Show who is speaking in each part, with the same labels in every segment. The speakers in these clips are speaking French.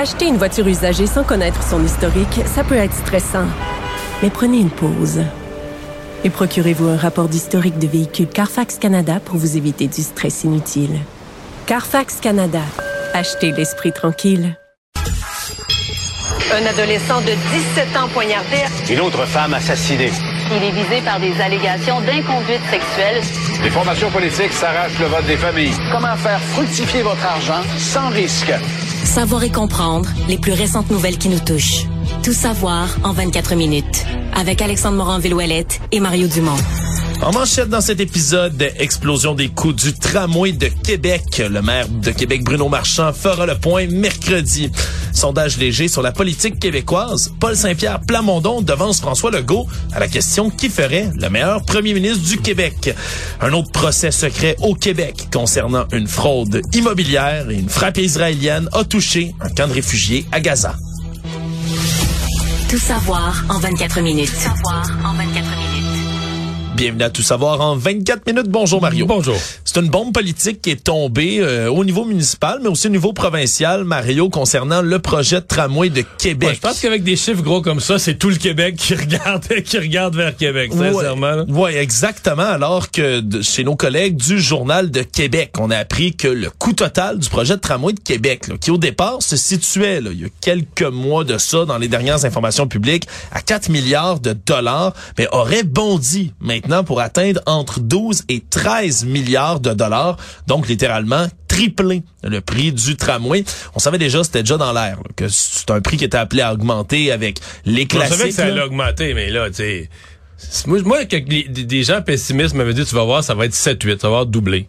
Speaker 1: Acheter une voiture usagée sans connaître son historique, ça peut être stressant. Mais prenez une pause. Et procurez-vous un rapport d'historique de véhicule Carfax Canada pour vous éviter du stress inutile. Carfax Canada. Achetez l'esprit tranquille.
Speaker 2: Un adolescent de 17 ans poignardé.
Speaker 3: Une autre femme assassinée.
Speaker 4: Il est visé par des allégations d'inconduite sexuelle.
Speaker 3: Les formations politiques s'arrachent le vote des familles.
Speaker 5: Comment faire fructifier votre argent sans risque?
Speaker 6: Savoir et comprendre les plus récentes nouvelles qui nous touchent. Tout savoir en 24 minutes. Avec Alexandre Morin-Villouellette et Mario Dumont.
Speaker 7: En manchette dans cet épisode, explosion des coûts du tramway de Québec. Le maire de Québec, Bruno Marchand, fera le point mercredi. Sondage léger sur la politique québécoise. Paul Saint-Pierre Plamondon devance François Legault à la question qui ferait le meilleur premier ministre du Québec. Un autre procès secret au Québec concernant une fraude immobilière et une frappe israélienne a touché un camp de réfugiés à Gaza.
Speaker 6: Tout savoir en 24 minutes. Tout savoir en 24 minutes.
Speaker 7: Bienvenue à Tout savoir en 24 minutes. Bonjour Mario.
Speaker 8: Bonjour.
Speaker 7: C'est une bombe politique qui est tombée euh, au niveau municipal, mais aussi au niveau provincial, Mario, concernant le projet de tramway de Québec.
Speaker 8: Ouais, je pense qu'avec des chiffres gros comme ça, c'est tout le Québec qui regarde, qui regarde vers Québec, sincèrement.
Speaker 7: Oui, exactement. Alors que de- chez nos collègues du Journal de Québec, on a appris que le coût total du projet de tramway de Québec, là, qui au départ se situait, là, il y a quelques mois de ça, dans les dernières informations publiques, à 4 milliards de dollars, mais aurait bondi maintenant pour atteindre entre 12 et 13 milliards de dollars. Donc, littéralement, triplé le prix du tramway. On savait déjà, c'était déjà dans l'air, que c'est un prix qui était appelé à augmenter avec les
Speaker 8: On
Speaker 7: classiques.
Speaker 8: savait que ça allait augmenter, mais là, tu sais... Moi, moi que les- des gens pessimistes m'avaient dit, tu vas voir, ça va être 7-8, ça va avoir doublé.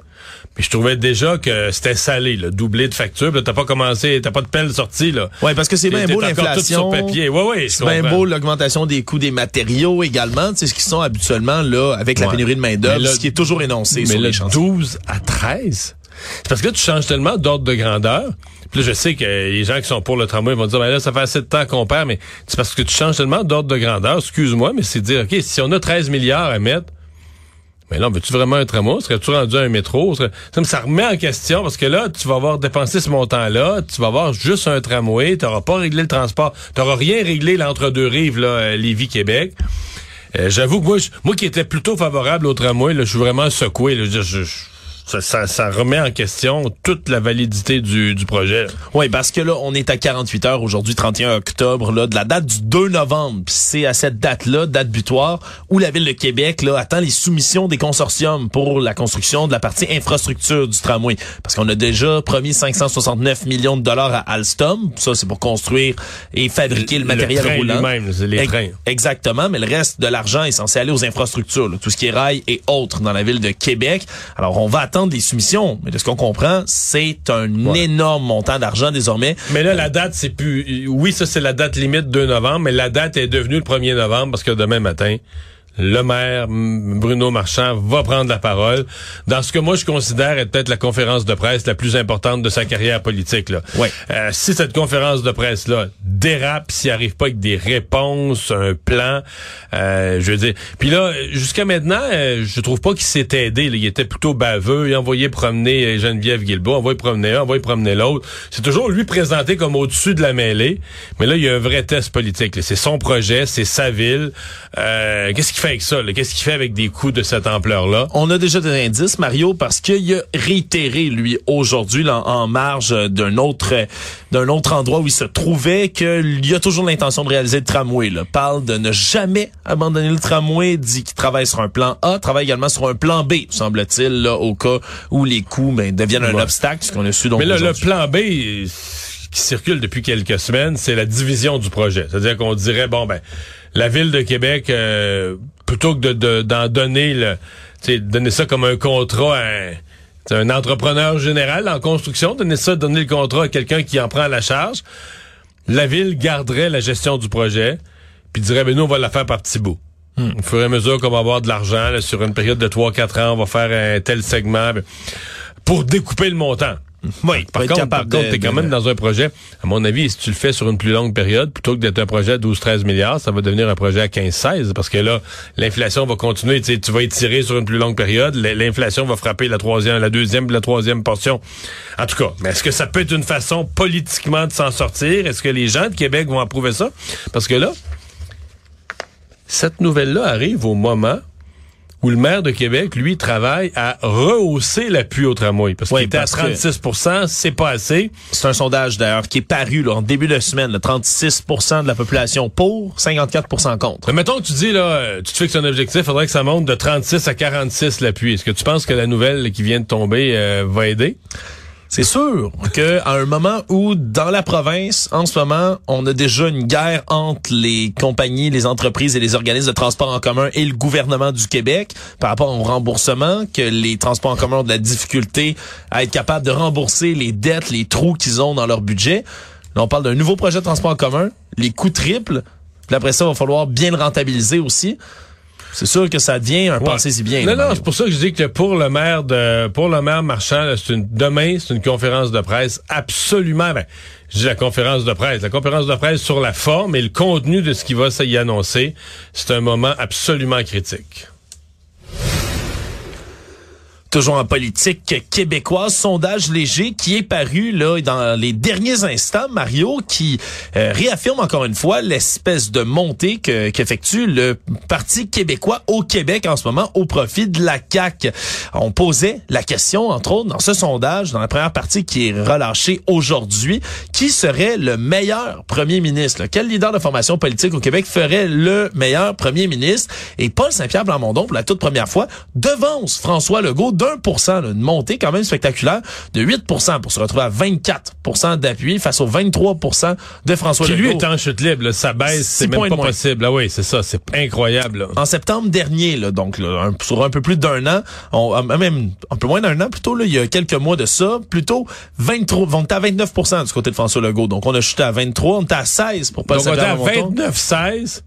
Speaker 8: Puis je trouvais déjà que c'était salé, là, doublé de facture. T'as pas commencé, t'as pas de pelle sortie, là.
Speaker 7: Ouais, parce que c'est bien beau l'inflation.
Speaker 8: papier. Ouais, ouais,
Speaker 7: C'est bien beau l'augmentation des coûts des matériaux également, tu sais, ce qui sont habituellement là avec la pénurie de main d'œuvre, ce qui est toujours énoncé
Speaker 8: Mais
Speaker 7: sur
Speaker 8: le
Speaker 7: les chantiers.
Speaker 8: 12 à 13, c'est parce que là, tu changes tellement d'ordre de grandeur. Puis là, je sais que les gens qui sont pour le tramway vont dire, ben là, ça fait assez de temps qu'on perd, mais c'est parce que tu changes tellement d'ordre de grandeur, excuse-moi, mais c'est dire, OK, si on a 13 milliards à mettre, mais là, veux-tu vraiment un tramway? Serais-tu rendu un métro? Serait- Ça, me- ça remet en question parce que là, tu vas avoir dépensé ce montant-là, tu vas avoir juste un tramway, tu n'auras pas réglé le transport, tu n'auras rien réglé l'entre-deux rives, là, euh, Lévis-Québec. Euh, J'avoue que moi, moi qui étais plutôt favorable au tramway, là, je suis vraiment secoué. là. Je- je- ça, ça- ça remet en question toute la validité du, du projet.
Speaker 7: Oui, parce que là, on est à 48 heures aujourd'hui, 31 octobre, là, de la date du 2 novembre. C'est à cette date-là, date butoir, où la Ville de Québec là, attend les soumissions des consortiums pour la construction de la partie infrastructure du tramway. Parce qu'on a déjà promis 569 millions de dollars à Alstom. Ça, c'est pour construire et fabriquer le, matériel
Speaker 8: train
Speaker 7: roulant.
Speaker 8: les trains.
Speaker 7: Exactement, mais le reste de l'argent est censé aller aux infrastructures, là, tout ce qui est rail et autres dans la ville de Québec. Alors, on va attendre les soumissions, mais de ce qu'on comprend, c'est un énorme montant d'argent désormais.
Speaker 8: Mais là, la date, c'est plus... Oui, ça, c'est la date limite 2 novembre, mais la date est devenue le 1er novembre parce que demain matin, le maire Bruno Marchand va prendre la parole dans ce que moi je considère être peut-être la conférence de presse la plus importante de sa carrière politique. Là.
Speaker 7: Ouais.
Speaker 8: Euh, si cette conférence de presse là dérape, s'il arrive pas avec des réponses, un plan, euh, je veux dire. Puis là, jusqu'à maintenant, euh, je trouve pas qu'il s'est aidé. là. Il était plutôt baveux. Il envoyait promener Geneviève Guilbeault, envoyait promener un, envoyait promener l'autre. C'est toujours lui présenté comme au-dessus de la mêlée. Mais là, il y a un vrai test politique. C'est son projet, c'est sa ville. Euh, Qu'est-ce qu'il fait avec ça? Qu'est-ce qu'il fait avec des coups de cette ampleur-là?
Speaker 7: On a déjà des indices, Mario, parce qu'il a réitéré, lui, aujourd'hui, en marge d'un autre d'un autre endroit où il se trouvait, qu'il y a toujours l'intention de réaliser le tramway. Là. Parle de ne jamais abandonner le tramway, dit qu'il travaille sur un plan A, travaille également sur un plan B, semble-t-il, au cas où les coûts ben, deviennent un obstacle, ce qu'on a su donc
Speaker 8: Mais là, le plan B qui circule depuis quelques semaines, c'est la division du projet. C'est-à-dire qu'on dirait, bon, ben, la ville de Québec, euh, plutôt que de- de- d'en donner le, donner ça comme un contrat à un- un entrepreneur général en construction, donner ça, donner le contrat à quelqu'un qui en prend la charge. La ville garderait la gestion du projet, puis dirait, ben nous, on va la faire par petits bouts. Hmm. Au fur et à mesure qu'on va avoir de l'argent, sur une période de 3-4 ans, on va faire un tel segment ben, pour découper le montant. Oui, par contre, par contre, t'es quand même dans un projet, à mon avis, si tu le fais sur une plus longue période, plutôt que d'être un projet à 12-13 milliards, ça va devenir un projet à 15-16, parce que là, l'inflation va continuer, tu vas étirer sur une plus longue période, l'inflation va frapper la troisième, la deuxième, la troisième portion. En tout cas, mais est-ce que ça peut être une façon politiquement de s'en sortir? Est-ce que les gens de Québec vont approuver ça? Parce que là, cette nouvelle-là arrive au moment où le maire de Québec, lui, travaille à rehausser l'appui au tramway. Parce qu'il était à 36 c'est pas assez.
Speaker 7: C'est un sondage, d'ailleurs, qui est paru là, en début de semaine. 36% de la population pour, 54% contre.
Speaker 8: Mais mettons que tu dis, là, euh, tu te fixes un objectif, il faudrait que ça monte de 36 à 46 l'appui. Est-ce que tu penses que la nouvelle qui vient de tomber euh, va aider?
Speaker 7: C'est sûr que à un moment où dans la province, en ce moment, on a déjà une guerre entre les compagnies, les entreprises et les organismes de transport en commun et le gouvernement du Québec par rapport au remboursement, que les transports en commun ont de la difficulté à être capables de rembourser les dettes, les trous qu'ils ont dans leur budget. Là, on parle d'un nouveau projet de transport en commun, les coûts triples. Puis après ça, il va falloir bien le rentabiliser aussi c'est sûr que ça devient un passé si bien.
Speaker 8: Non, non, c'est pour ça que je dis que pour le maire de, pour le maire Marchand, c'est une, demain, c'est une conférence de presse absolument, ben, je dis la conférence de presse, la conférence de presse sur la forme et le contenu de ce qui va y annoncer, c'est un moment absolument critique.
Speaker 7: Toujours en politique québécoise, sondage léger qui est paru là dans les derniers instants, Mario, qui euh, réaffirme encore une fois l'espèce de montée que qu'effectue le Parti québécois au Québec en ce moment au profit de la CAQ. On posait la question, entre autres, dans ce sondage, dans la première partie qui est relâchée aujourd'hui, qui serait le meilleur premier ministre? Quel leader de formation politique au Québec ferait le meilleur premier ministre? Et Paul Saint-Pierre Blamondon, pour la toute première fois, devance François Legault d'un pour cent, une montée quand même spectaculaire de 8% pour se retrouver à 24% d'appui face aux 23% de François Legault.
Speaker 8: lui est en chute libre, ça baisse, c'est même pas possible. Ah oui, c'est ça, c'est incroyable.
Speaker 7: En septembre dernier, là, donc là, sur un peu plus d'un an, on, euh, même un peu moins d'un an plutôt, là, il y a quelques mois de ça, plutôt 23, on était à 29% du côté de François Legault. Donc on a chuté à 23, on était à 16 pour pas
Speaker 8: Donc on était à 29-16,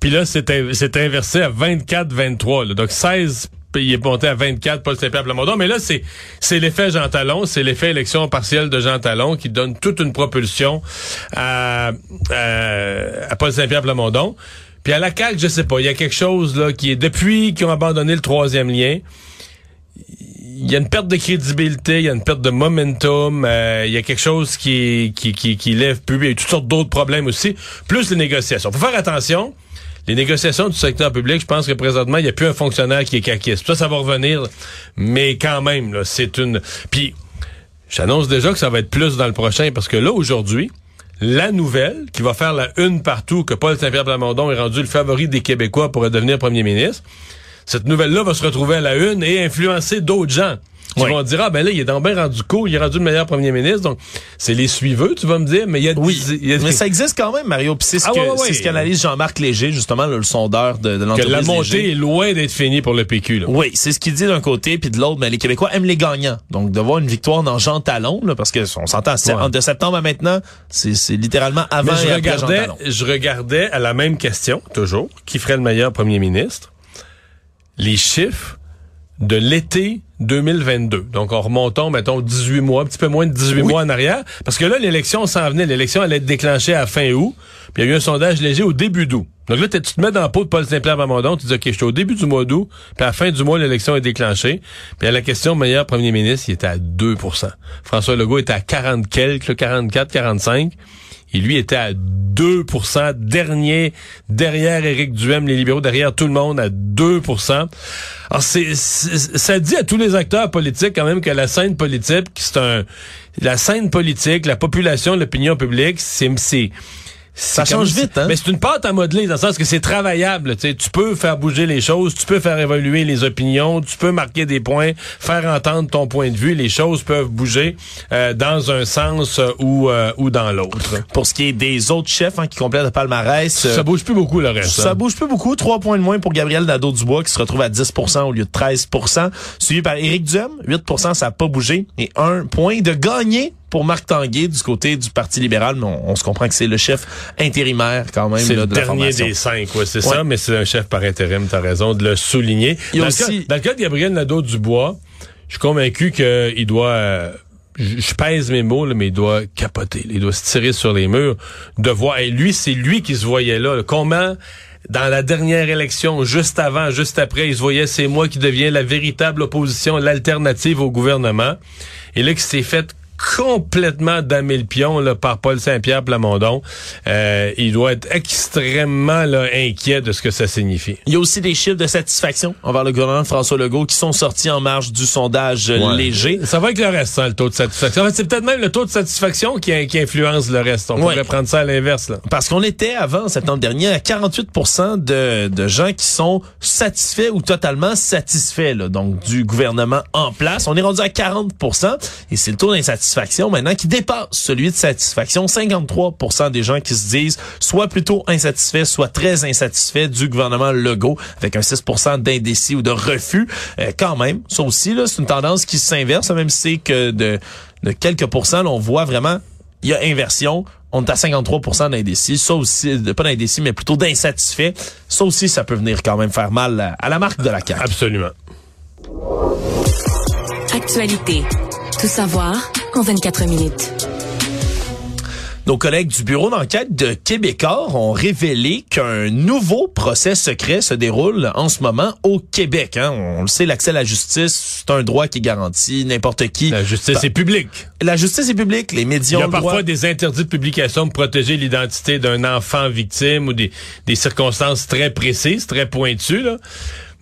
Speaker 8: puis là c'était inversé à 24-23. Donc 16 il est monté à 24, Paul Saint-Pierre Plamondon. Mais là, c'est, c'est l'effet Jean Talon, c'est l'effet élection partielle de Jean Talon qui donne toute une propulsion à, à, Paul Saint-Pierre Plamondon. Puis à la CAQ, je sais pas, il y a quelque chose là qui est depuis qu'ils ont abandonné le troisième lien. Il y a une perte de crédibilité, il y a une perte de momentum, euh, il y a quelque chose qui, qui, qui, qui lève plus, il y a toutes sortes d'autres problèmes aussi, plus les négociations. Faut faire attention, les négociations du secteur public, je pense que présentement, il n'y a plus un fonctionnaire qui est caquiste. Ça, ça va revenir, mais quand même, c'est une... Puis, j'annonce déjà que ça va être plus dans le prochain, parce que là, aujourd'hui, la nouvelle qui va faire la une partout que Paul Saint-Pierre Plamondon est rendu le favori des Québécois pour devenir premier ministre, cette nouvelle-là va se retrouver à la une et influencer d'autres gens. Ils vont dire, ah ben là, il est dans bien rendu cool, il est rendu le meilleur premier ministre. Donc, c'est les suiveux, tu vas me dire, mais il y a...
Speaker 7: Oui, mais ça existe quand même, Mario. Puis c'est ce, ah, ce qu'analyse Jean-Marc Léger, justement, le sondeur de, de l'entreprise
Speaker 8: Que la montée est loin d'être finie pour le PQ. Là.
Speaker 7: Oui, c'est ce qu'il dit d'un côté, puis de l'autre, mais les Québécois aiment les gagnants. Donc, de voir une victoire dans Jean Talon, là, parce que on s'entend, de septembre à maintenant, c'est littéralement avant je et regardais, Jean Talon.
Speaker 8: Je regardais à la même question, toujours, qui ferait le meilleur premier ministre, les chiffres de l'été 2022. Donc, en remontant, mettons, 18 mois, un petit peu moins de 18 mois en arrière. Parce que là, l'élection s'en venait. L'élection allait être déclenchée à fin août. Puis il y a eu un sondage léger au début d'août. Donc là, tu te mets dans la peau de Paul Saint-Pierre Plamondon, tu dis, OK, je suis au début du mois d'août, puis à la fin du mois, l'élection est déclenchée. Puis à la question meilleur premier ministre, il était à 2% François Legault était à 40 quelques, 44, 45. Et lui était à 2% dernier derrière Éric Duhem, les libéraux, derrière tout le monde à 2% Alors, c'est, ça dit à tous les acteurs politiques quand même que la scène politique, c'est un... La scène politique, la population, l'opinion publique, c'est
Speaker 7: Ça change vite, hein?
Speaker 8: Mais c'est une pâte à modeler dans le sens que c'est travaillable. Tu peux faire bouger les choses, tu peux faire évoluer les opinions, tu peux marquer des points, faire entendre ton point de vue. Les choses peuvent bouger euh, dans un sens ou euh, ou dans l'autre.
Speaker 7: Pour ce qui est des autres chefs hein, qui complètent le palmarès,
Speaker 8: ça bouge plus beaucoup le reste.
Speaker 7: Ça
Speaker 8: hein.
Speaker 7: bouge plus beaucoup. Trois points de moins pour Gabriel Nadeau-Dubois qui se retrouve à 10% au lieu de 13% suivi par Éric Duhem, 8% ça n'a pas bougé et un point de gagné pour Marc Tanguay du côté du Parti libéral, mais on, se comprend que c'est le chef intérimaire quand même.
Speaker 8: C'est le
Speaker 7: de
Speaker 8: dernier des cinq, ouais, c'est ça, mais c'est un chef par intérim, t'as raison de le souligner. dans, le cas, dans, le cas, de Gabriel Nadeau-Dubois, je suis convaincu qu'il doit... Euh, je pèse mes mots, mais il doit capoter. Il doit se tirer sur les murs de voir. Et lui, c'est lui qui se voyait là. Comment dans la dernière élection, juste avant, juste après, il se voyait, c'est moi qui deviens la véritable opposition, l'alternative au gouvernement. Et là, qui s'est fait complètement damé le pion là, par Paul Saint-Pierre Plamondon. Euh, il doit être extrêmement là, inquiet de ce que ça signifie.
Speaker 7: Il y a aussi des chiffres de satisfaction envers le gouvernement de François Legault qui sont sortis en marge du sondage léger.
Speaker 8: Ça va avec le reste, hein, le taux de satisfaction. En fait, c'est peut-être même le taux de satisfaction qui, qui influence le reste. On pourrait prendre ça à l'inverse.
Speaker 7: Parce qu'on était avant, septembre dernier, à 48 de, de gens qui sont satisfaits ou totalement satisfaits là, donc du gouvernement en place. On est rendu à 40% et c'est le taux d'insatisfaction maintenant qui dépasse celui de satisfaction. 53% des gens qui se disent soit plutôt insatisfaits, soit très insatisfaits du gouvernement Legault, avec un 6% d'indécis ou de refus. Euh, quand même, ça aussi, c'est une tendance qui s'inverse, même si c'est que de, de quelques pourcents, on voit vraiment il y a inversion. On est à 53% d'indécis. Ça aussi, pas d'indécis, mais plutôt d'insatisfaits. Ça aussi, ça peut venir quand même faire mal à la marque de la carte.
Speaker 8: Absolument.
Speaker 6: Actualité. Tout savoir en 24 minutes.
Speaker 7: Nos collègues du bureau d'enquête de Québécois ont révélé qu'un nouveau procès secret se déroule en ce moment au Québec. Hein. On le sait, l'accès à la justice, c'est un droit qui est garanti. N'importe qui.
Speaker 8: La justice est publique.
Speaker 7: La justice est publique. Les médias
Speaker 8: Il y a parfois des interdits de publication pour protéger l'identité d'un enfant victime ou des, des circonstances très précises, très pointues. Là.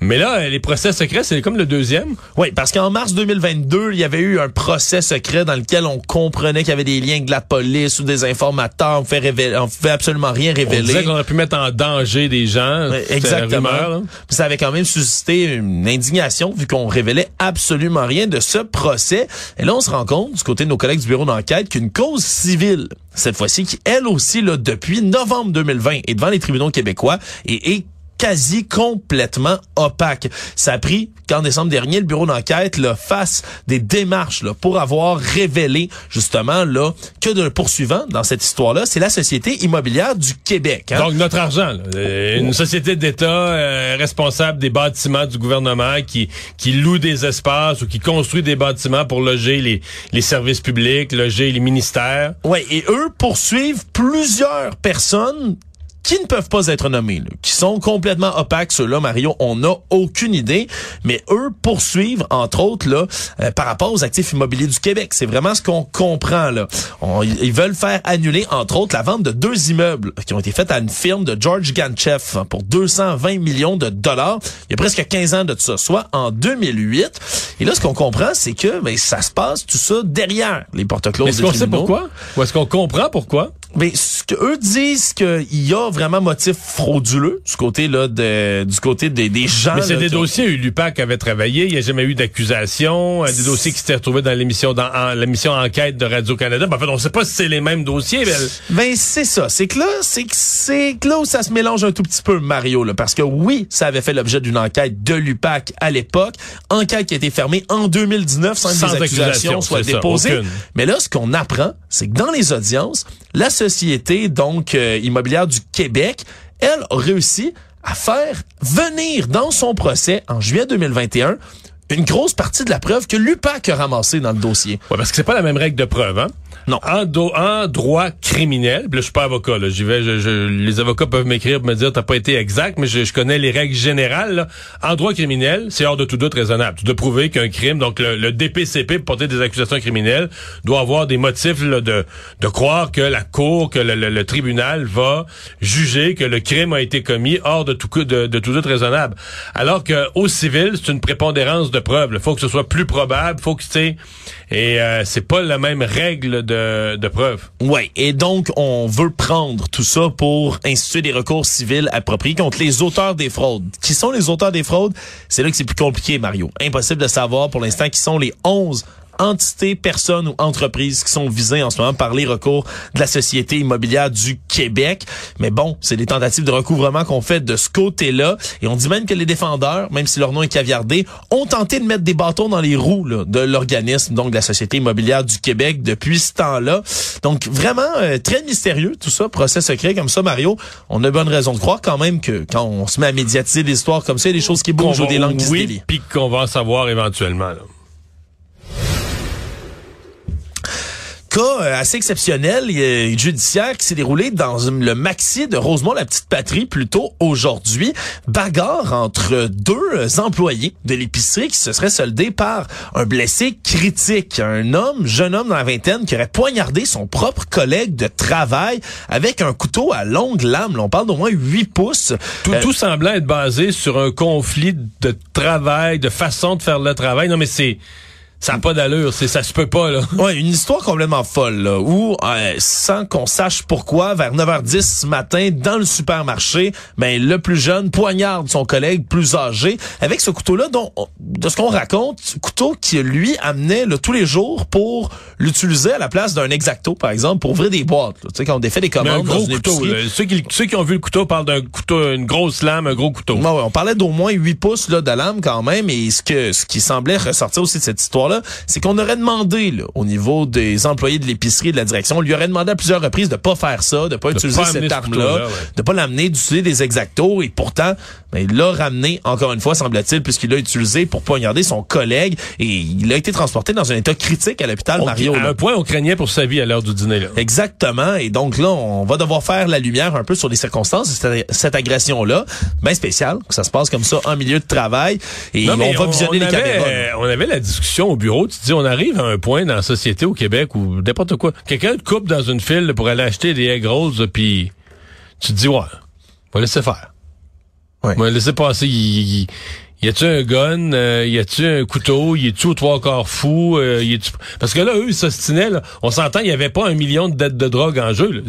Speaker 8: Mais là, les procès secrets, c'est comme le deuxième.
Speaker 7: Oui, parce qu'en mars 2022, il y avait eu un procès secret dans lequel on comprenait qu'il y avait des liens de la police ou des informateurs. On fait révéler, on fait absolument rien révéler. On
Speaker 8: disait qu'on aurait pu mettre en danger des gens.
Speaker 7: exactement. ça avait quand même suscité une indignation vu qu'on révélait absolument rien de ce procès. Et là, on se rend compte, du côté de nos collègues du bureau d'enquête, qu'une cause civile cette fois-ci, qui elle aussi, là, depuis novembre 2020, est devant les tribunaux québécois et est quasi complètement opaque. Ça a pris qu'en décembre dernier, le bureau d'enquête là, fasse des démarches là, pour avoir révélé justement là que de poursuivant dans cette histoire-là, c'est la Société immobilière du Québec.
Speaker 8: Hein. Donc notre argent, là, une société d'État euh, responsable des bâtiments du gouvernement qui qui loue des espaces ou qui construit des bâtiments pour loger les, les services publics, loger les ministères.
Speaker 7: Ouais, et eux poursuivent plusieurs personnes qui ne peuvent pas être nommés, qui sont complètement opaques, ceux-là, Mario, on n'a aucune idée, mais eux poursuivent, entre autres, là, euh, par rapport aux actifs immobiliers du Québec. C'est vraiment ce qu'on comprend, là. ils veulent faire annuler, entre autres, la vente de deux immeubles qui ont été faits à une firme de George Gancheff pour 220 millions de dollars. Il y a presque 15 ans de ça, soit en 2008. Et là, ce qu'on comprend, c'est que ben, ça se passe tout ça derrière les porte closes
Speaker 8: Est-ce qu'on sait pourquoi? Ou est-ce qu'on comprend pourquoi?
Speaker 7: Mais ce que eux disent qu'il y a vraiment motif frauduleux du côté là de, du côté des, des gens.
Speaker 8: Mais c'est des dossiers où l'UPAC avait travaillé, il n'y a jamais eu d'accusation, euh, des dossiers qui s'étaient retrouvés dans l'émission dans l'émission enquête de Radio Canada. Ben, en fait, on ne sait pas si c'est les mêmes dossiers. Mais...
Speaker 7: Ben c'est ça, c'est que là, c'est que c'est que là où ça se mélange un tout petit peu Mario là, parce que oui, ça avait fait l'objet d'une enquête de l'UPAC à l'époque, enquête qui a été fermée en 2019 sans, que des accusations soient déposées. mais là, ce qu'on apprend, c'est que dans les audiences, la société donc euh, immobilière du Québec, elle a réussi à faire venir dans son procès en juillet 2021 une grosse partie de la preuve que l'UPAC a ramassée dans le dossier.
Speaker 8: Ouais, parce que c'est pas la même règle de preuve, hein?
Speaker 7: Non.
Speaker 8: En, droit criminel, là, je suis pas avocat, là, j'y vais, je, les avocats peuvent m'écrire me dire t'as pas été exact, mais je, connais les règles générales. En droit criminel, c'est hors de tout doute raisonnable. Tu dois prouver qu'un crime, donc le, DPCP pour porter des accusations criminelles, doit avoir des motifs de, de croire que la cour, que le, tribunal va juger que le crime a été commis hors de tout, de, de tout doute raisonnable. Alors que au civil, c'est une prépondérance de preuve. Il faut que ce soit plus probable, faut que tu et euh, c'est pas la même règle de de, de preuves.
Speaker 7: Ouais, et donc on veut prendre tout ça pour instituer des recours civils appropriés contre les auteurs des fraudes. Qui sont les auteurs des fraudes? C'est là que c'est plus compliqué, Mario. Impossible de savoir pour l'instant qui sont les 11 entités, personnes ou entreprises qui sont visées en ce moment par les recours de la Société immobilière du Québec. Mais bon, c'est des tentatives de recouvrement qu'on fait de ce côté-là. Et on dit même que les défendeurs, même si leur nom est caviardé, ont tenté de mettre des bâtons dans les roues là, de l'organisme, donc de la Société immobilière du Québec depuis ce temps-là. Donc vraiment euh, très mystérieux tout ça, procès secret comme ça, Mario. On a bonne raison de croire quand même que quand on se met à médiatiser des histoires comme ça, il y a des choses qui bougent ou des langues qui se
Speaker 8: oui,
Speaker 7: délient.
Speaker 8: puis qu'on va en savoir éventuellement. Là.
Speaker 7: Cas euh, assez exceptionnel euh, judiciaire qui s'est déroulé dans le maxi de Rosemont, la petite patrie, plutôt aujourd'hui. Bagarre entre deux employés de l'épicerie qui se serait soldé par un blessé critique. Un homme, jeune homme dans la vingtaine, qui aurait poignardé son propre collègue de travail avec un couteau à longue lame. Là, on parle d'au moins 8 pouces.
Speaker 8: Tout,
Speaker 7: Euh,
Speaker 8: tout semblant être basé sur un conflit de travail, de façon de faire le travail. Non, mais c'est... Ça n'a pas d'allure, c'est ça se peut pas là.
Speaker 7: Ouais, une histoire complètement folle, là, où, euh, sans qu'on sache pourquoi, vers 9h10 ce matin, dans le supermarché, ben, le plus jeune poignarde son collègue plus âgé avec ce couteau-là, dont, de ce qu'on raconte, couteau qui, lui, amenait là, tous les jours pour l'utiliser à la place d'un exacto, par exemple, pour ouvrir des boîtes. Tu sais, quand on défait des
Speaker 8: Mais un
Speaker 7: commandes dans
Speaker 8: gros
Speaker 7: une
Speaker 8: couteau. là. Ceux, qui, ceux qui ont vu le couteau parlent d'un couteau, une grosse lame, un gros couteau.
Speaker 7: Ouais, ouais, on parlait d'au moins 8 pouces là, de lame quand même. Et ce que ce qui semblait ressortir aussi de cette c'est qu'on aurait demandé là, au niveau des employés de l'épicerie et de la direction, on lui aurait demandé à plusieurs reprises de pas faire ça, de pas utiliser
Speaker 8: pas
Speaker 7: cette
Speaker 8: ce
Speaker 7: arme-là,
Speaker 8: couteau-là, ouais.
Speaker 7: de pas l'amener, d'utiliser des exactos. Et pourtant, ben, il l'a ramené, encore une fois, semble-t-il, puisqu'il l'a utilisé pour poignarder son collègue. Et il a été transporté dans un état critique à l'hôpital Mario.
Speaker 8: à
Speaker 7: là.
Speaker 8: un point, on craignait pour sa vie à l'heure du dîner. Là.
Speaker 7: Exactement. Et donc là, on va devoir faire la lumière un peu sur les circonstances de cette, agression-là. Bien spéciale, que ça se passe comme ça en milieu de travail. Et
Speaker 8: Non,
Speaker 7: on va visionner les
Speaker 8: avait,
Speaker 7: caméras.
Speaker 8: euh, on avait la discussion au bureau. Tu te dis, on arrive à un point dans la société au Québec où n'importe quoi. Quelqu'un te coupe dans une file pour aller acheter des egg rolls, puis tu te dis, ouais, on va laisser faire.
Speaker 7: Ouais.
Speaker 8: On va laisser passer. Il, il- y a-tu un gun? Euh, y a-tu un couteau? Y au trois quarts fou? Euh, y est-tu- Parce que là, eux, ils s'ostinaient. On s'entend, il y avait pas un million de dettes de drogue en jeu. là.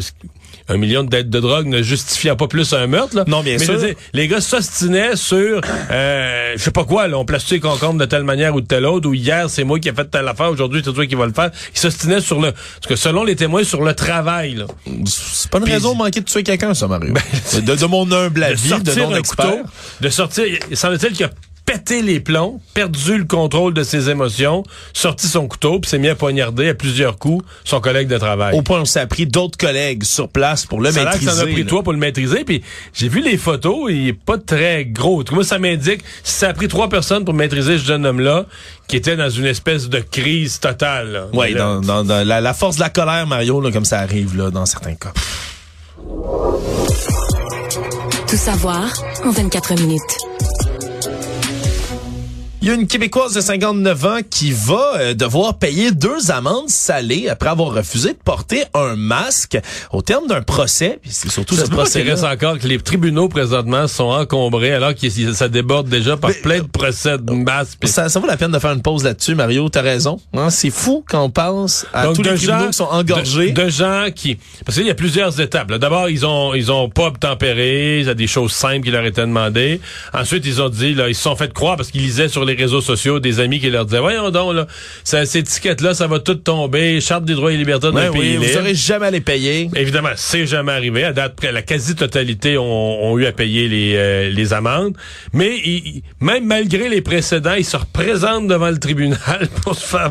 Speaker 8: Un million de dettes de drogue ne justifiant pas plus un meurtre. Là.
Speaker 7: Non, bien
Speaker 8: Mais
Speaker 7: sûr.
Speaker 8: je veux dire, les gars s'ostinaient sur, euh, je sais pas quoi, là, on place les concombres de telle manière ou de telle autre, ou hier, c'est moi qui ai fait telle affaire, aujourd'hui, c'est toi qui va le faire. Ils s'ostinaient sur le, parce que selon les témoins, sur le travail, là.
Speaker 7: C'est pas une raison de manquer de tuer quelqu'un, ça, Mario. de, de mon humble
Speaker 8: de
Speaker 7: avis, de
Speaker 8: sortir un
Speaker 7: non-expert.
Speaker 8: couteau, de sortir, il semble-t-il qu'il a pété les plombs, perdu le contrôle de ses émotions, sorti son couteau, puis s'est mis à poignarder à plusieurs coups son collègue de travail.
Speaker 7: Au point où ça a pris d'autres collègues sur place pour le
Speaker 8: ça
Speaker 7: maîtriser.
Speaker 8: ça en a pris
Speaker 7: là.
Speaker 8: toi pour le maîtriser, puis j'ai vu les photos, il est pas très gros. Moi, ça m'indique, si ça a pris trois personnes pour maîtriser ce jeune homme-là, qui était dans une espèce de crise totale. là,
Speaker 7: dans, dans- dans la, la force de la colère, Mario, là, comme ça arrive là, dans certains cas.
Speaker 6: Tout savoir en 24 minutes.
Speaker 7: Il y a une Québécoise de 59 ans qui va euh, devoir payer deux amendes salées après avoir refusé de porter un masque au terme d'un procès. Puis c'est surtout
Speaker 8: Je
Speaker 7: ce procès
Speaker 8: reste encore que les tribunaux présentement sont encombrés alors que ça déborde déjà par
Speaker 7: Mais,
Speaker 8: plein de procès de masse. puis-
Speaker 7: Ça, ça vaut la peine de faire une pause là-dessus, Mario. T'as raison. Hein, c'est fou quand on pense à
Speaker 8: Donc,
Speaker 7: tous les tribunaux
Speaker 8: gens-
Speaker 7: qui sont engorgés.
Speaker 8: De, de gens qui... Parce qu'il y a plusieurs étapes. D'abord, ils ont ils ont pas obtempéré. Il y a des choses simples qui leur étaient demandées. Ensuite, ils ont dit, là, ils se sont fait croire parce qu'ils lisaient sur les réseaux sociaux des amis qui leur disaient, voyons donc, là, ça, ces étiquettes-là, ça va tout tomber. Charte des droits et libertés d'un pays
Speaker 7: oui, vous
Speaker 8: libre.
Speaker 7: aurez jamais à les payer.
Speaker 8: Évidemment, c'est jamais arrivé. À date, près, la quasi-totalité ont, ont eu à payer les, euh, les amendes. Mais ils- même malgré les précédents, ils se représentent devant le tribunal pour se faire...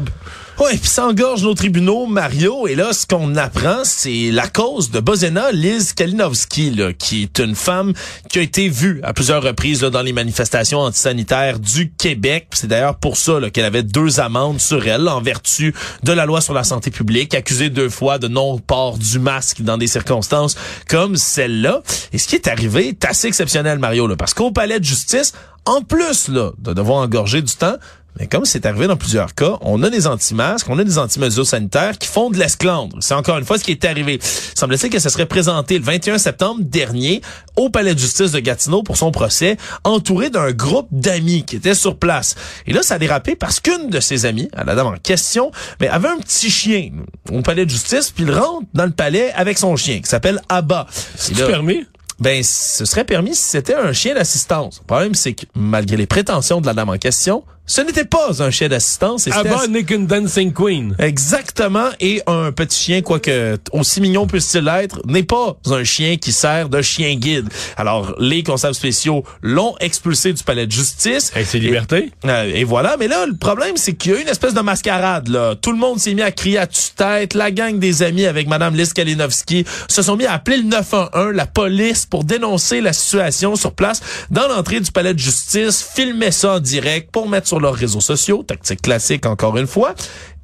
Speaker 7: Ouais, puis ça engorge nos tribunaux, Mario. Et là, ce qu'on apprend, c'est la cause de Bozena Liz Kalinowski, là, qui est une femme qui a été vue à plusieurs reprises là, dans les manifestations antisanitaires du Québec. C'est d'ailleurs pour ça qu'elle avait deux amendes sur elle, en vertu de la loi sur la santé publique, accusée deux fois de non-port du masque dans des circonstances comme celle-là. Et ce qui est arrivé est assez exceptionnel, Mario, là, parce qu'au palais de justice, en plus là, de devoir engorger du temps, Mais comme c'est arrivé dans plusieurs cas, on a des anti-masques, on a des anti-mesures sanitaires qui font de l'esclandre. C'est encore une fois ce qui est arrivé. Il semble-t-il que ça serait présenté le 21 septembre dernier au palais de justice de Gatineau pour son procès, entouré d'un groupe d'amis qui étaient sur place. Et là, ça a dérapé parce qu'une de ses amies, à la dame en question, mais avait un petit chien au palais de justice, puis il rentre dans le palais avec son chien qui s'appelle Abba.
Speaker 8: C'est permis?
Speaker 7: Ben, ce serait permis si c'était un chien d'assistance. Le problème, c'est que malgré les prétentions de la dame en question, ce n'était pas un chien d'assistance.
Speaker 8: Abba n'est qu'une dancing queen.
Speaker 7: Exactement. Et un petit chien, quoique aussi mignon puisse-t-il être, n'est pas un chien qui sert de chien guide. Alors, les constables spéciaux l'ont expulsé du palais de justice.
Speaker 8: Et ses libertés.
Speaker 7: Euh, et, voilà. Mais là, le problème, c'est qu'il y a eu une espèce de mascarade. Là. Tout le monde s'est mis à crier à tue-tête. La gang des amis avec Madame Liz Kalinowski se sont mis à appeler le 911, la police, pour dénoncer la situation sur place dans l'entrée du palais de justice, filmer ça en direct pour mettre sur leurs réseaux sociaux, tactique classique encore une fois.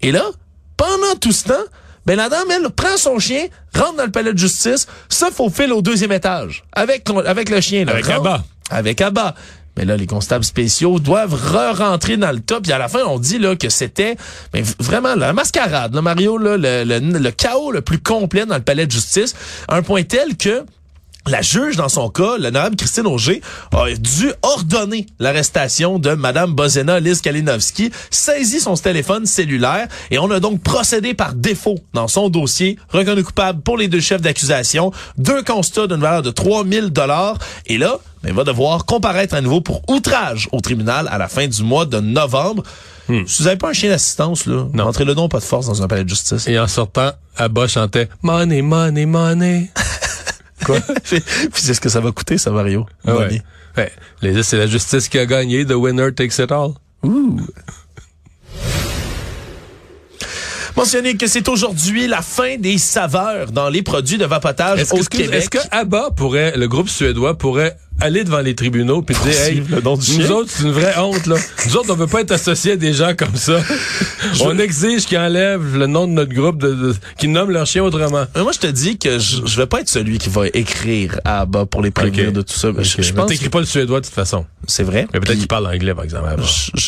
Speaker 7: Et là, pendant tout ce temps, ben la dame, elle, prend son chien, rentre dans le palais de justice, se faufile au deuxième étage, avec, avec le chien. Là,
Speaker 8: avec Abba.
Speaker 7: Avec Abba. Mais là, les constables spéciaux doivent re-rentrer dans le top. Et à la fin, on dit là que c'était mais vraiment la mascarade, là, Mario, là, le, le, le, chaos le plus complet dans le palais de justice, à un point tel que la juge, dans son cas, l'honorable Christine Auger, a dû ordonner l'arrestation de Madame Bozena Liz Kalinowski, saisit son téléphone cellulaire et on a donc procédé par défaut dans son dossier, reconnu coupable pour les deux chefs d'accusation, deux constats d'une valeur de 3000 dollars et là, il va devoir comparaître à nouveau pour outrage au tribunal à la fin du mois de novembre. Hmm. Si vous n'avez pas un chien d'assistance, là, entrez le nom pas de force dans un palais de justice.
Speaker 8: Et en sortant, Abba chantait Money, money, money.
Speaker 7: Quoi? Puis c'est ce que ça va coûter, ça, Mario. Ah
Speaker 8: ouais. ouais. C'est la justice qui a gagné. The winner takes it all.
Speaker 7: Ouh. Mentionner que c'est aujourd'hui la fin des saveurs dans les produits de vapotage au Québec.
Speaker 8: Est-ce que ABBA pourrait, le groupe suédois pourrait aller devant les tribunaux puis dire hey,
Speaker 7: le nom du
Speaker 8: nous autres c'est une vraie honte là. Nous autres on veut pas être associés à des gens comme ça. On exige qu'ils enlèvent le nom de notre groupe de, de qu'ils nomment leur chien autrement.
Speaker 7: Mais moi je te dis que je, je vais pas être celui qui va écrire à bas pour les prévenir de tout ça.
Speaker 8: Okay. Je, je pense t'écris pas le suédois de toute façon.
Speaker 7: C'est vrai.
Speaker 8: Mais peut-être qu'il parle anglais par exemple.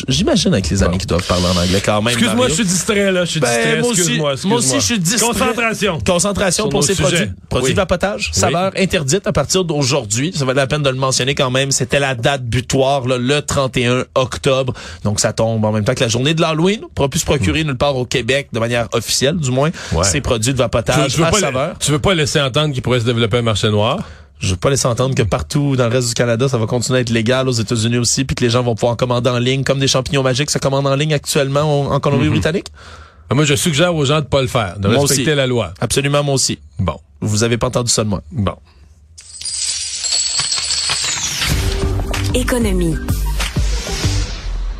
Speaker 7: J'imagine avec les amis qui doivent parler en anglais quand même.
Speaker 8: Excuse-moi, je suis distrait là, je suis ben, distrait. Moi aussi, moi,
Speaker 7: moi aussi je suis distrait.
Speaker 8: Concentration.
Speaker 7: Concentration pour ces produits. Produits de vapotage, saveur interdite à partir d'aujourd'hui. Ça va la peine de le mentionner quand même c'était la date butoir, là, le 31 octobre. Donc, ça tombe en même temps que la journée de l'Halloween. On pourra plus se procurer nulle part au Québec, de manière officielle, du moins, ces produits de vapotage tu, à saveur.
Speaker 8: tu veux pas laisser entendre qu'il pourrait se développer un marché noir?
Speaker 7: Je veux pas laisser entendre que partout dans le reste du Canada, ça va continuer à être légal aux États-Unis aussi, puis que les gens vont pouvoir en commander en ligne, comme des champignons magiques se commandent en ligne actuellement en, Colombie-Britannique.
Speaker 8: Mhm. Moi, je suggère aux gens de pas le faire, de respecter la loi.
Speaker 7: Absolument, moi aussi.
Speaker 8: Bon.
Speaker 7: Vous avez pas entendu ça de moi.
Speaker 8: Bon.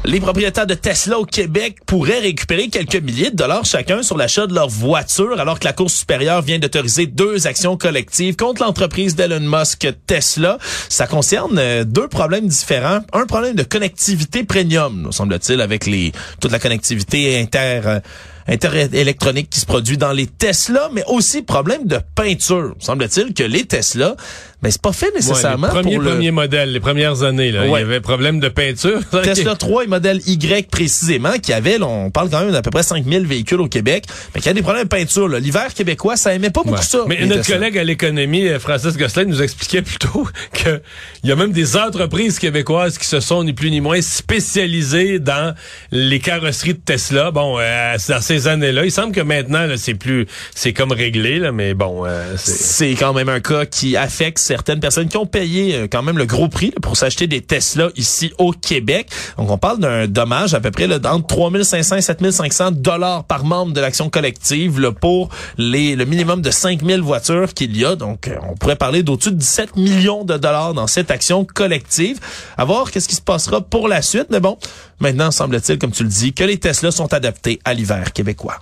Speaker 7: Les propriétaires de Tesla au Québec pourraient récupérer quelques milliers de dollars chacun sur l'achat de leur voiture, alors que la Cour supérieure vient d'autoriser deux actions collectives contre l'entreprise d'Elon Musk Tesla. Ça concerne euh, deux problèmes différents. Un problème de connectivité premium, semble-t-il, avec les toute la connectivité inter euh, interélectronique qui se produit dans les Tesla, mais aussi problème de peinture. Semble-t-il que les Tesla mais c'est pas fait nécessairement
Speaker 8: ouais, les premiers,
Speaker 7: pour le...
Speaker 8: premiers modèles, les premières années. Là, Il y avait problème de peinture.
Speaker 7: Tesla 3 et modèle Y précisément, qui avait, là, on parle quand même d'à peu près 5000 véhicules au Québec, mais qui a des problèmes de peinture. L'hiver québécois, ça aimait pas beaucoup ça.
Speaker 8: Mais notre collègue à l'économie, euh, Francis Gosselin, nous expliquait plutôt que il y a même des entreprises québécoises qui se sont ni plus ni moins spécialisées dans les carrosseries de Tesla. Bon, euh, dans ces années-là, il semble que maintenant, c'est plus, c'est comme réglé, là, mais bon. Euh,
Speaker 7: c'est quand même un cas qui affecte certaines personnes qui ont payé euh, quand même le gros prix pour s'acheter des Tesla ici au Québec. Donc, on parle d'un dommage à peu près là, entre 3500 et 7500 dollars par membre de l'action collective pour le minimum de 5000 voitures qu'il y a. Donc, euh, on pourrait parler d'au-dessus de 17 millions de dollars dans cette action collective. À voir qu'est-ce qui se passera pour la suite. Mais bon, maintenant, semble-t-il, comme tu le dis, que les Tesla sont adaptés à l'hiver québécois.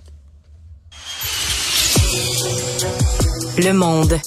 Speaker 6: Le monde.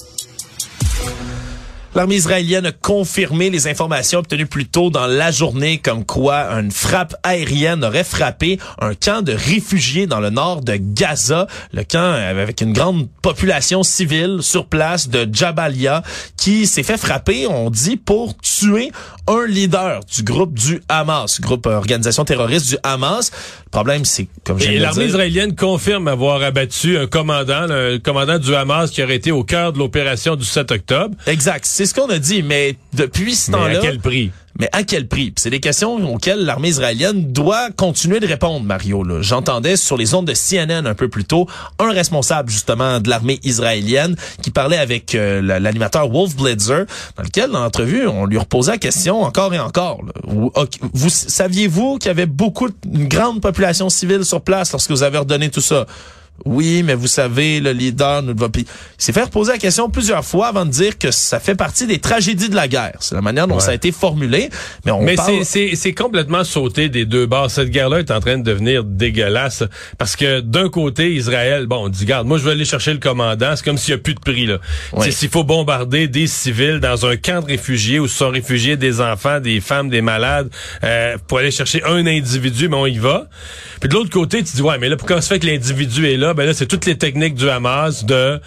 Speaker 7: L'armée israélienne a confirmé les informations obtenues plus tôt dans la journée comme quoi une frappe aérienne aurait frappé un camp de réfugiés dans le nord de Gaza, le camp avec une grande population civile sur place de Jabalia qui s'est fait frapper, on dit, pour tuer un leader du groupe du Hamas, groupe euh, organisation terroriste du Hamas. Le problème, c'est, comme j'ai
Speaker 8: Et l'armée israélienne confirme avoir abattu un commandant, le commandant du Hamas qui aurait été au cœur de l'opération du 7 octobre.
Speaker 7: Exact. C'est ce qu'on a dit, mais depuis ce temps-là...
Speaker 8: à quel prix?
Speaker 7: Mais à quel prix? C'est des questions auxquelles l'armée israélienne doit continuer de répondre, Mario. J'entendais sur les ondes de CNN un peu plus tôt un responsable justement de l'armée israélienne qui parlait avec euh, l'animateur Wolf Blitzer, dans lequel, dans l'entrevue, on lui reposait la question encore et encore. Vous saviez-vous qu'il y avait beaucoup, une grande population civile sur place lorsque vous avez ordonné tout ça? Oui, mais vous savez, le leader nous va. Il s'est fait reposer la question plusieurs fois avant de dire que ça fait partie des tragédies de la guerre. C'est la manière dont ça a été formulé. Mais on
Speaker 8: Mais
Speaker 7: parle...
Speaker 8: c'est complètement sauté des deux bords. Cette guerre-là est en train de devenir dégueulasse parce que d'un côté, Israël, bon, on dit, garde, moi je vais aller chercher le commandant. C'est comme s'il n'y a plus de prix là. S'il faut bombarder des civils dans un camp de réfugiés où sont réfugiés des enfants, des femmes, des malades, euh, pour aller chercher un individu, mais on y va. Puis de l'autre côté, tu dis ouais, mais là pourquoi ça fait que l'individu est là? Ben là, c'est toutes les techniques du Hamas de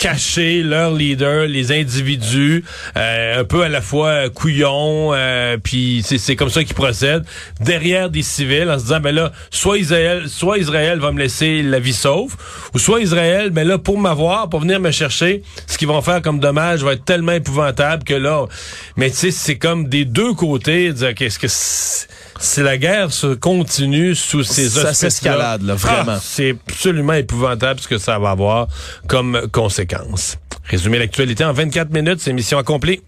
Speaker 8: cacher leurs leaders, les individus, euh, un peu à la fois couillons, euh, puis c'est comme ça qu'ils procèdent, derrière des civils, en se disant, ben là, soit Israël, soit Israël va me laisser la vie sauve, ou soit Israël, ben là, pour m'avoir, pour venir me chercher, ce qu'ils vont faire comme dommage va être tellement épouvantable que là, mais tu sais, c'est comme des deux côtés, dire qu'est-ce que si la guerre se continue sous ces
Speaker 7: Ça s'escalade, là, vraiment.
Speaker 8: Ah, c'est absolument épouvantable ce que ça va avoir comme conséquence. Résumer l'actualité en 24 minutes, c'est mission accomplie.